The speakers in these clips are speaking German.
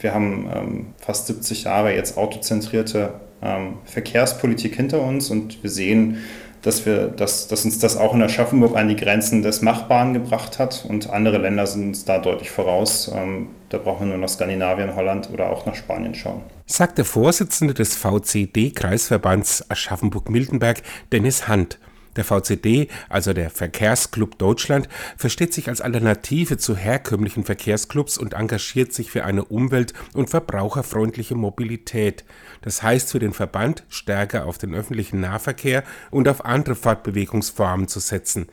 Wir haben ähm, fast 70 Jahre jetzt autozentrierte ähm, Verkehrspolitik hinter uns und wir sehen, dass, wir, dass, dass uns das auch in Aschaffenburg an die Grenzen des Machbaren gebracht hat und andere Länder sind uns da deutlich voraus. Ähm, da brauchen wir nur nach Skandinavien, Holland oder auch nach Spanien schauen. Sagt der Vorsitzende des VCD-Kreisverbands Aschaffenburg-Miltenberg, Dennis Hand. Der VCD, also der Verkehrsclub Deutschland, versteht sich als Alternative zu herkömmlichen Verkehrsclubs und engagiert sich für eine umwelt- und verbraucherfreundliche Mobilität. Das heißt für den Verband, stärker auf den öffentlichen Nahverkehr und auf andere Fortbewegungsformen zu setzen.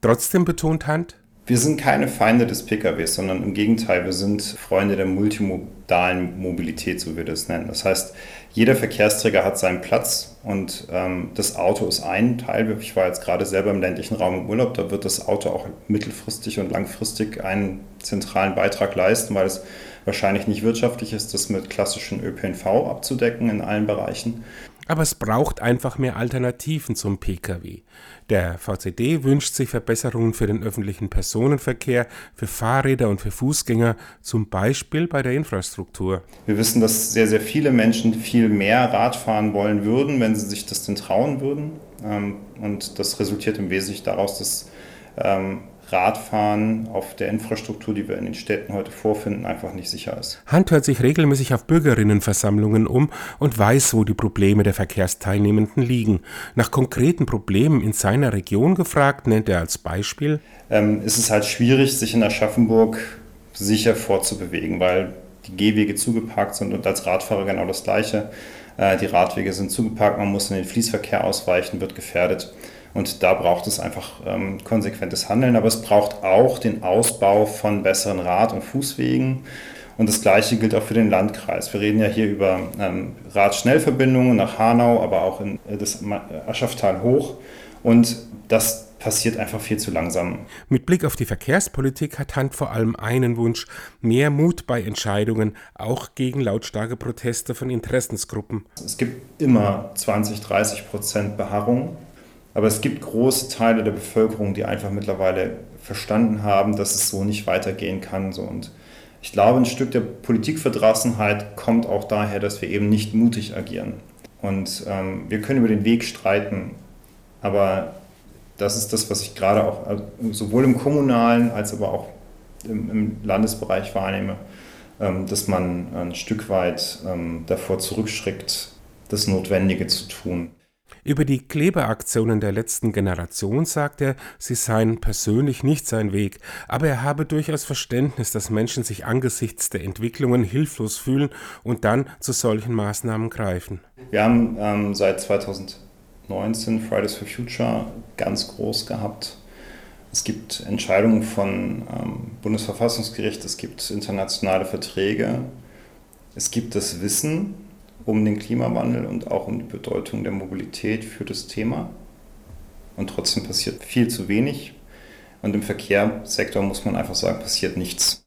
Trotzdem betont Hand, wir sind keine Feinde des PKWs, sondern im Gegenteil, wir sind Freunde der multimodalen Mobilität, so wir das nennen. Das heißt, jeder Verkehrsträger hat seinen Platz und ähm, das Auto ist ein Teil. Ich war jetzt gerade selber im ländlichen Raum im Urlaub, da wird das Auto auch mittelfristig und langfristig einen zentralen Beitrag leisten, weil es wahrscheinlich nicht wirtschaftlich ist, das mit klassischen ÖPNV abzudecken in allen Bereichen. Aber es braucht einfach mehr Alternativen zum Pkw. Der VCD wünscht sich Verbesserungen für den öffentlichen Personenverkehr, für Fahrräder und für Fußgänger, zum Beispiel bei der Infrastruktur. Wir wissen, dass sehr, sehr viele Menschen viel mehr Rad fahren wollen würden, wenn sie sich das denn trauen würden. Ähm, und das resultiert im Wesentlichen daraus, dass ähm, Radfahren auf der Infrastruktur, die wir in den Städten heute vorfinden, einfach nicht sicher ist. Hand hört sich regelmäßig auf Bürgerinnenversammlungen um und weiß, wo die Probleme der Verkehrsteilnehmenden liegen. Nach konkreten Problemen in seiner Region gefragt, nennt er als Beispiel. Ähm, ist es halt schwierig, sich in Aschaffenburg sicher fortzubewegen, weil die Gehwege zugeparkt sind und als Radfahrer genau das Gleiche. Äh, die Radwege sind zugeparkt, man muss in den Fließverkehr ausweichen, wird gefährdet. Und da braucht es einfach ähm, konsequentes Handeln, aber es braucht auch den Ausbau von besseren Rad- und Fußwegen. Und das Gleiche gilt auch für den Landkreis. Wir reden ja hier über ähm, Radschnellverbindungen nach Hanau, aber auch in äh, das Aschaftal hoch. Und das passiert einfach viel zu langsam. Mit Blick auf die Verkehrspolitik hat Hand vor allem einen Wunsch, mehr Mut bei Entscheidungen, auch gegen lautstarke Proteste von Interessensgruppen. Es gibt immer 20, 30 Prozent Beharrung aber es gibt große Teile der Bevölkerung, die einfach mittlerweile verstanden haben, dass es so nicht weitergehen kann. So. Und ich glaube, ein Stück der Politikverdrossenheit kommt auch daher, dass wir eben nicht mutig agieren. Und ähm, wir können über den Weg streiten, aber das ist das, was ich gerade auch also sowohl im kommunalen als aber auch im, im Landesbereich wahrnehme, ähm, dass man ein Stück weit ähm, davor zurückschreckt, das Notwendige zu tun. Über die Klebeaktionen der letzten Generation sagt er, sie seien persönlich nicht sein Weg, aber er habe durchaus Verständnis, dass Menschen sich angesichts der Entwicklungen hilflos fühlen und dann zu solchen Maßnahmen greifen. Wir haben ähm, seit 2019 Fridays for Future ganz groß gehabt. Es gibt Entscheidungen von ähm, Bundesverfassungsgericht, es gibt internationale Verträge, es gibt das Wissen, um den Klimawandel und auch um die Bedeutung der Mobilität für das Thema. Und trotzdem passiert viel zu wenig. Und im Verkehrssektor muss man einfach sagen, passiert nichts.